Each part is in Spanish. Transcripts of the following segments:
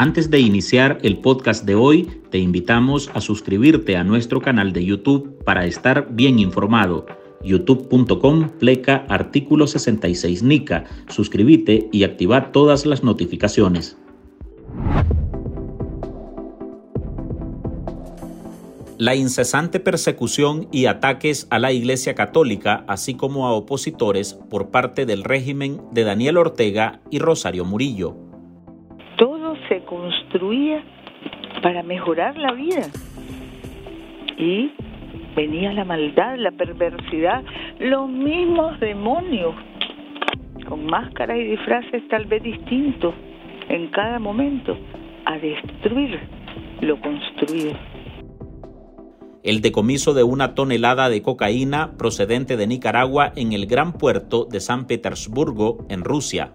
Antes de iniciar el podcast de hoy, te invitamos a suscribirte a nuestro canal de YouTube para estar bien informado. youtube.com pleca artículo 66 NICA. Suscríbete y activa todas las notificaciones. La incesante persecución y ataques a la Iglesia Católica, así como a opositores por parte del régimen de Daniel Ortega y Rosario Murillo se construía para mejorar la vida. Y venía la maldad, la perversidad, los mismos demonios, con máscaras y disfraces tal vez distintos en cada momento, a destruir lo construido. El decomiso de una tonelada de cocaína procedente de Nicaragua en el gran puerto de San Petersburgo, en Rusia,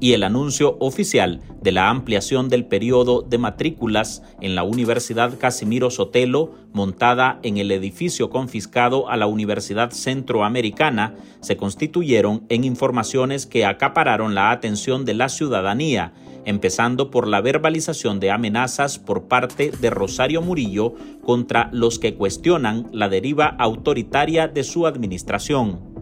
y el anuncio oficial de la ampliación del periodo de matrículas en la Universidad Casimiro Sotelo, montada en el edificio confiscado a la Universidad Centroamericana, se constituyeron en informaciones que acapararon la atención de la ciudadanía, empezando por la verbalización de amenazas por parte de Rosario Murillo contra los que cuestionan la deriva autoritaria de su administración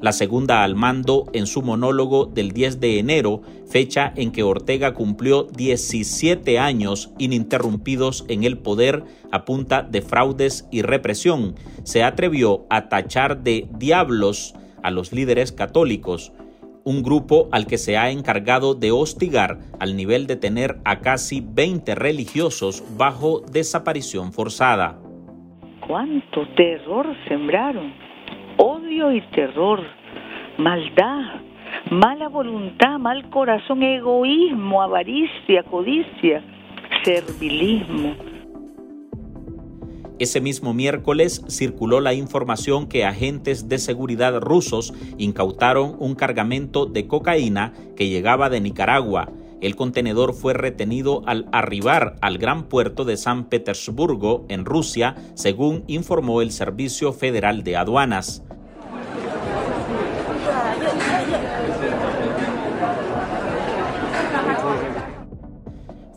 la segunda al mando en su monólogo del 10 de enero, fecha en que Ortega cumplió 17 años ininterrumpidos en el poder a punta de fraudes y represión, se atrevió a tachar de diablos a los líderes católicos, un grupo al que se ha encargado de hostigar al nivel de tener a casi 20 religiosos bajo desaparición forzada. ¿Cuánto terror sembraron? Odio y terror, maldad, mala voluntad, mal corazón, egoísmo, avaricia, codicia, servilismo. Ese mismo miércoles circuló la información que agentes de seguridad rusos incautaron un cargamento de cocaína que llegaba de Nicaragua. El contenedor fue retenido al arribar al gran puerto de San Petersburgo, en Rusia, según informó el Servicio Federal de Aduanas.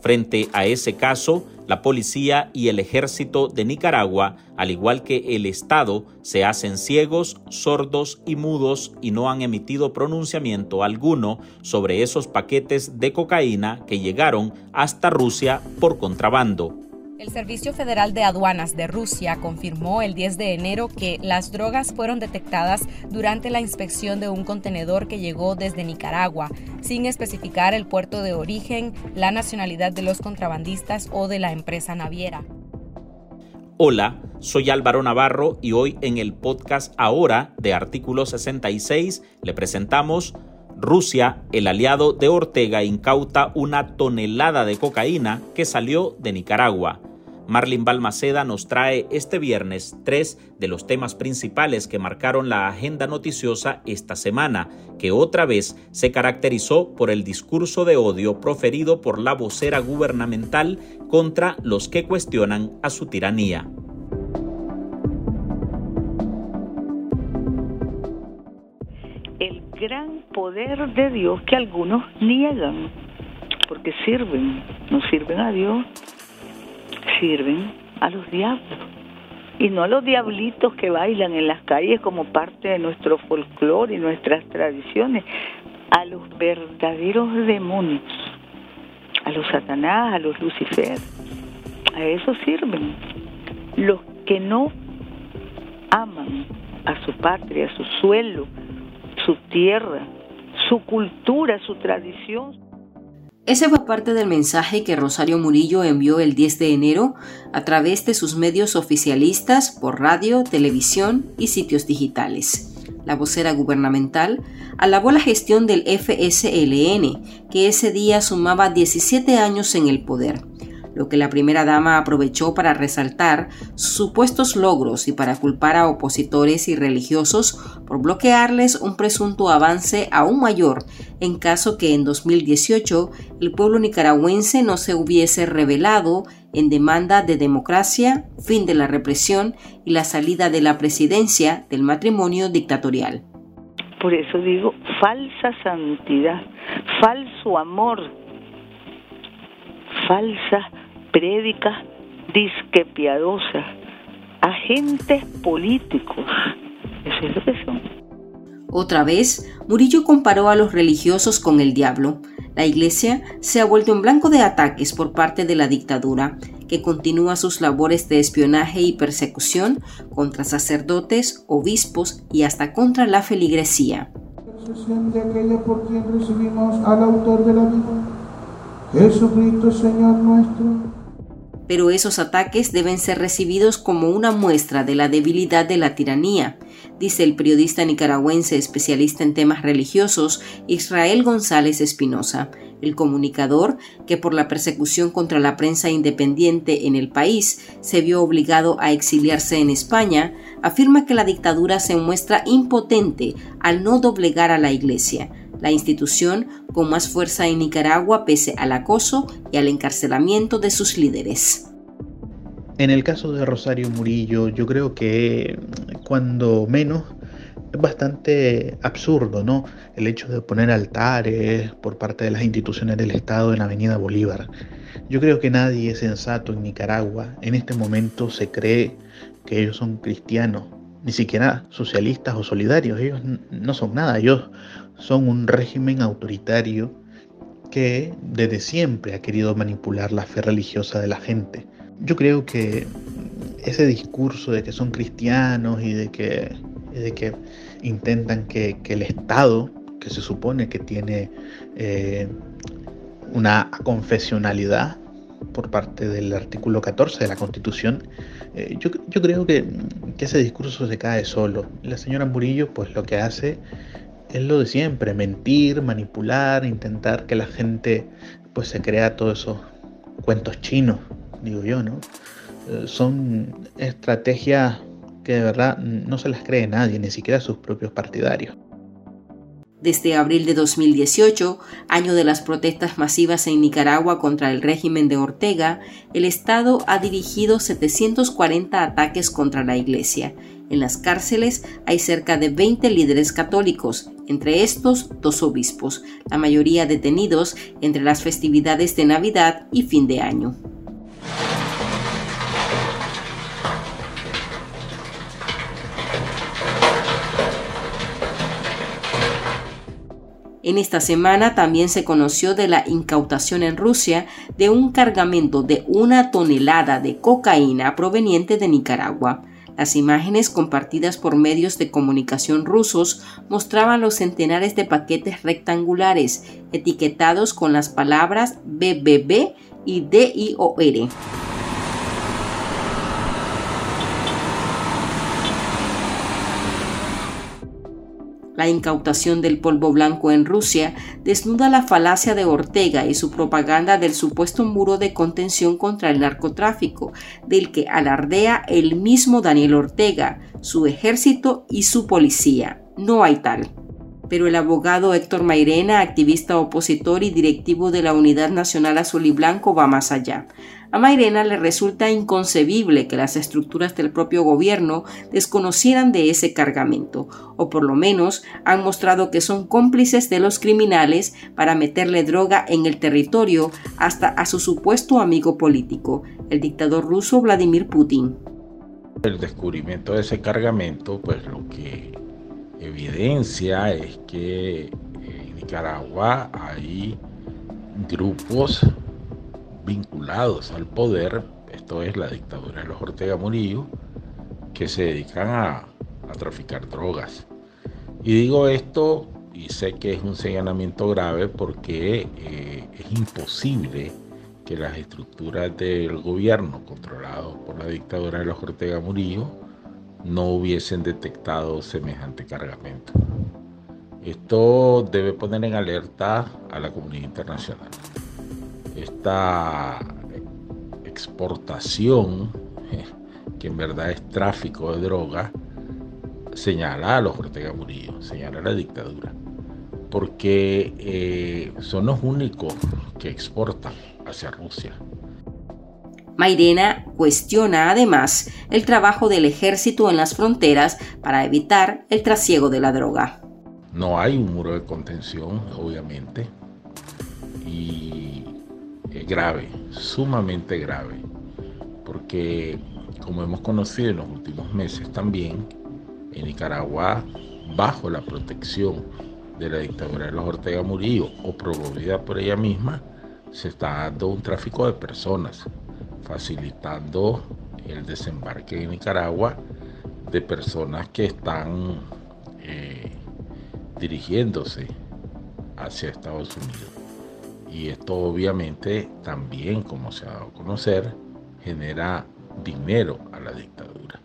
Frente a ese caso, la policía y el ejército de Nicaragua, al igual que el Estado, se hacen ciegos, sordos y mudos y no han emitido pronunciamiento alguno sobre esos paquetes de cocaína que llegaron hasta Rusia por contrabando. El Servicio Federal de Aduanas de Rusia confirmó el 10 de enero que las drogas fueron detectadas durante la inspección de un contenedor que llegó desde Nicaragua, sin especificar el puerto de origen, la nacionalidad de los contrabandistas o de la empresa naviera. Hola, soy Álvaro Navarro y hoy en el podcast Ahora de Artículo 66 le presentamos Rusia, el aliado de Ortega, incauta una tonelada de cocaína que salió de Nicaragua. Marlin Balmaceda nos trae este viernes tres de los temas principales que marcaron la agenda noticiosa esta semana, que otra vez se caracterizó por el discurso de odio proferido por la vocera gubernamental contra los que cuestionan a su tiranía. Gran poder de Dios que algunos niegan, porque sirven, no sirven a Dios sirven a los diablos y no a los diablitos que bailan en las calles como parte de nuestro folclore y nuestras tradiciones, a los verdaderos demonios, a los satanás, a los lucifer, a eso sirven. Los que no aman a su patria, su suelo, su tierra, su cultura, su tradición, ese fue parte del mensaje que Rosario Murillo envió el 10 de enero a través de sus medios oficialistas por radio, televisión y sitios digitales. La vocera gubernamental alabó la gestión del FSLN, que ese día sumaba 17 años en el poder lo que la primera dama aprovechó para resaltar supuestos logros y para culpar a opositores y religiosos por bloquearles un presunto avance aún mayor en caso que en 2018 el pueblo nicaragüense no se hubiese rebelado en demanda de democracia, fin de la represión y la salida de la presidencia del matrimonio dictatorial. Por eso digo, falsa santidad, falso amor falsas prédicas disque piadosas, agentes políticos. Eso es lo que son. Otra vez, Murillo comparó a los religiosos con el diablo. La iglesia se ha vuelto en blanco de ataques por parte de la dictadura, que continúa sus labores de espionaje y persecución contra sacerdotes, obispos y hasta contra la feligresía. De aquella por quien recibimos al autor de la vida, Jesucristo Señor nuestro pero esos ataques deben ser recibidos como una muestra de la debilidad de la tiranía, dice el periodista nicaragüense especialista en temas religiosos Israel González Espinosa. El comunicador, que por la persecución contra la prensa independiente en el país se vio obligado a exiliarse en España, afirma que la dictadura se muestra impotente al no doblegar a la Iglesia, la institución con más fuerza en Nicaragua pese al acoso y al encarcelamiento de sus líderes. En el caso de Rosario Murillo, yo creo que cuando menos es bastante absurdo, ¿no? El hecho de poner altares por parte de las instituciones del Estado en la Avenida Bolívar. Yo creo que nadie sensato en Nicaragua en este momento se cree que ellos son cristianos, ni siquiera socialistas o solidarios. Ellos no son nada, ellos son un régimen autoritario que desde siempre ha querido manipular la fe religiosa de la gente. Yo creo que ese discurso de que son cristianos y de que, de que intentan que, el Estado, que se supone que tiene eh, una confesionalidad por parte del artículo 14 de la Constitución, eh, yo, creo que, que, ese discurso se cae solo. La señora Murillo pues lo que hace es lo de siempre, mentir, manipular, intentar que la gente pues se crea todos esos cuentos chinos, digo yo, ¿no? Eh, son estrategias que de verdad no se las cree nadie, ni siquiera sus propios partidarios. Desde abril de 2018, año de las protestas masivas en Nicaragua contra el régimen de Ortega, el Estado ha dirigido 740 ataques contra la Iglesia. En las cárceles hay cerca de 20 líderes católicos, entre estos dos obispos, la mayoría detenidos entre las festividades de Navidad y fin de año. En esta semana también se conoció de la incautación en Rusia de un cargamento de una tonelada de cocaína proveniente de Nicaragua. Las imágenes compartidas por medios de comunicación rusos mostraban los centenares de paquetes rectangulares etiquetados con las palabras BBB y DIOR. La incautación del polvo blanco en Rusia desnuda la falacia de Ortega y su propaganda del supuesto muro de contención contra el narcotráfico, del que alardea el mismo Daniel Ortega, su ejército y su policía. No hay tal pero el abogado Héctor Mairena, activista opositor y directivo de la Unidad Nacional Azul y Blanco, va más allá. A Mairena le resulta inconcebible que las estructuras del propio gobierno desconocieran de ese cargamento, o por lo menos han mostrado que son cómplices de los criminales para meterle droga en el territorio hasta a su supuesto amigo político, el dictador ruso Vladimir Putin. El descubrimiento de ese cargamento, pues lo que evidencia es que en Nicaragua hay grupos vinculados al poder, esto es la dictadura de los Ortega Murillo, que se dedican a, traficar drogas. Y digo esto y sé que es un señalamiento grave porque eh, es imposible que las estructuras del gobierno controlado por la dictadura de los Ortega Murillo no hubiesen detectado semejante cargamento. Esto debe poner en alerta a la comunidad internacional esta exportación, que en verdad es tráfico de droga, señala a los Ortega Murillo, señala a la dictadura, porque eh, son los únicos que exportan hacia Rusia. Mairena cuestiona además el trabajo del ejército en las fronteras para evitar el trasiego de la droga. No hay un muro de contención, obviamente, y grave, sumamente grave, porque como hemos conocido en los últimos meses también, en Nicaragua, bajo la protección de la dictadura de los Ortega Murillo o promovida por ella misma, se está dando un tráfico de personas, facilitando el desembarque en Nicaragua de personas que están eh, dirigiéndose hacia Estados Unidos. Y esto obviamente también, como se ha dado a conocer, genera dinero a la dictadura.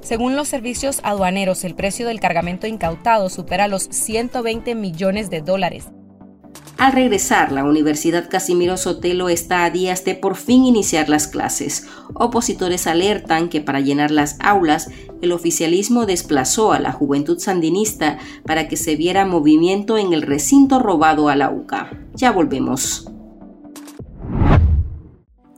Según los servicios aduaneros, el precio del cargamento incautado supera los 120 millones de dólares. Al regresar, la Universidad Casimiro Sotelo está a días de por fin iniciar las clases. Opositores alertan que para llenar las aulas, el oficialismo desplazó a la juventud sandinista para que se viera movimiento en el recinto robado a la UCA. Ya volvemos.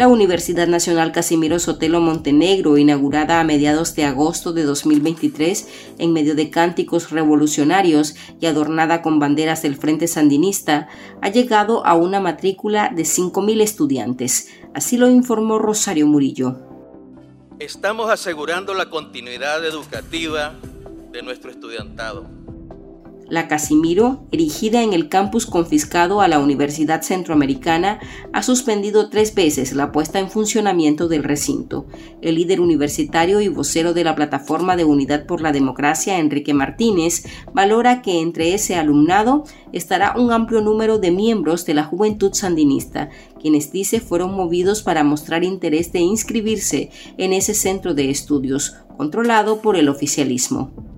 La Universidad Nacional Casimiro Sotelo Montenegro, inaugurada a mediados de agosto de 2023 en medio de cánticos revolucionarios y adornada con banderas del Frente Sandinista, ha llegado a una matrícula de 5.000 estudiantes. Así lo informó Rosario Murillo. Estamos asegurando la continuidad educativa de nuestro estudiantado la Casimiro, erigida en el campus confiscado a la Universidad Centroamericana, ha suspendido tres veces la puesta en funcionamiento del recinto. El líder universitario y vocero de la Plataforma de Unidad por la Democracia, Enrique Martínez, valora que entre ese alumnado estará un amplio número de miembros de la juventud sandinista, quienes dice fueron movidos para mostrar interés de inscribirse en ese centro de estudios, controlado por el oficialismo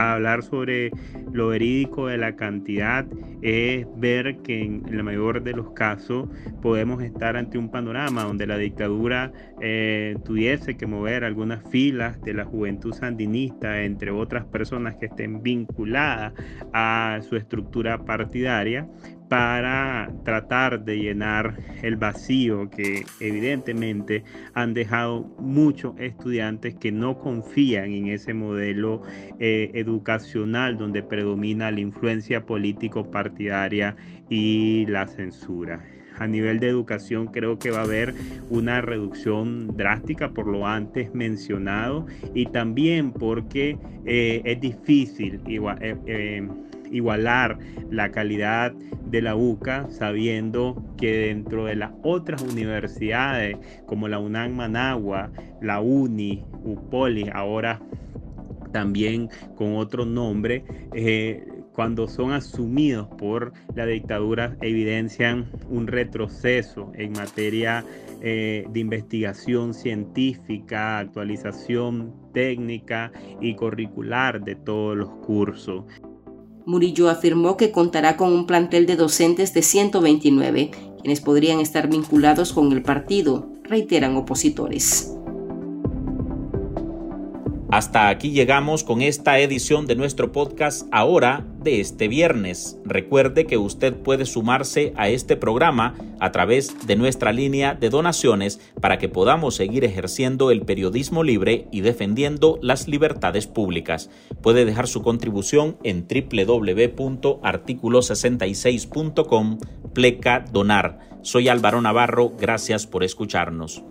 hablar sobre lo verídico de la cantidad es ver que en el mayor de los casos podemos estar ante un panorama donde la dictadura eh, tuviese que mover algunas filas de la juventud sandinista, entre otras personas que estén vinculadas a su estructura partidaria, para tratar de llenar el vacío que evidentemente han dejado muchos estudiantes que no confían en ese modelo eh, educacional donde predomina la influencia político-partidaria y la censura. A nivel de educación creo que va a haber una reducción drástica por lo antes mencionado y también porque eh, es difícil eh, igualar la calidad de la UCA sabiendo que dentro de las otras universidades como la UNAM Managua, la UNI, UPOLI, ahora también con otro nombre, eh, cuando son asumidos por la dictadura evidencian un retroceso en materia eh, de investigación científica, actualización técnica y curricular de todos los cursos. Murillo afirmó que contará con un plantel de docentes de 129, quienes podrían estar vinculados con el partido, reiteran opositores. Hasta aquí llegamos con esta edición de nuestro podcast ahora de este viernes. Recuerde que usted puede sumarse a este programa a través de nuestra línea de donaciones para que podamos seguir ejerciendo el periodismo libre y defendiendo las libertades públicas. Puede dejar su contribución en www.articulo66.com pleca donar. Soy Álvaro Navarro, gracias por escucharnos.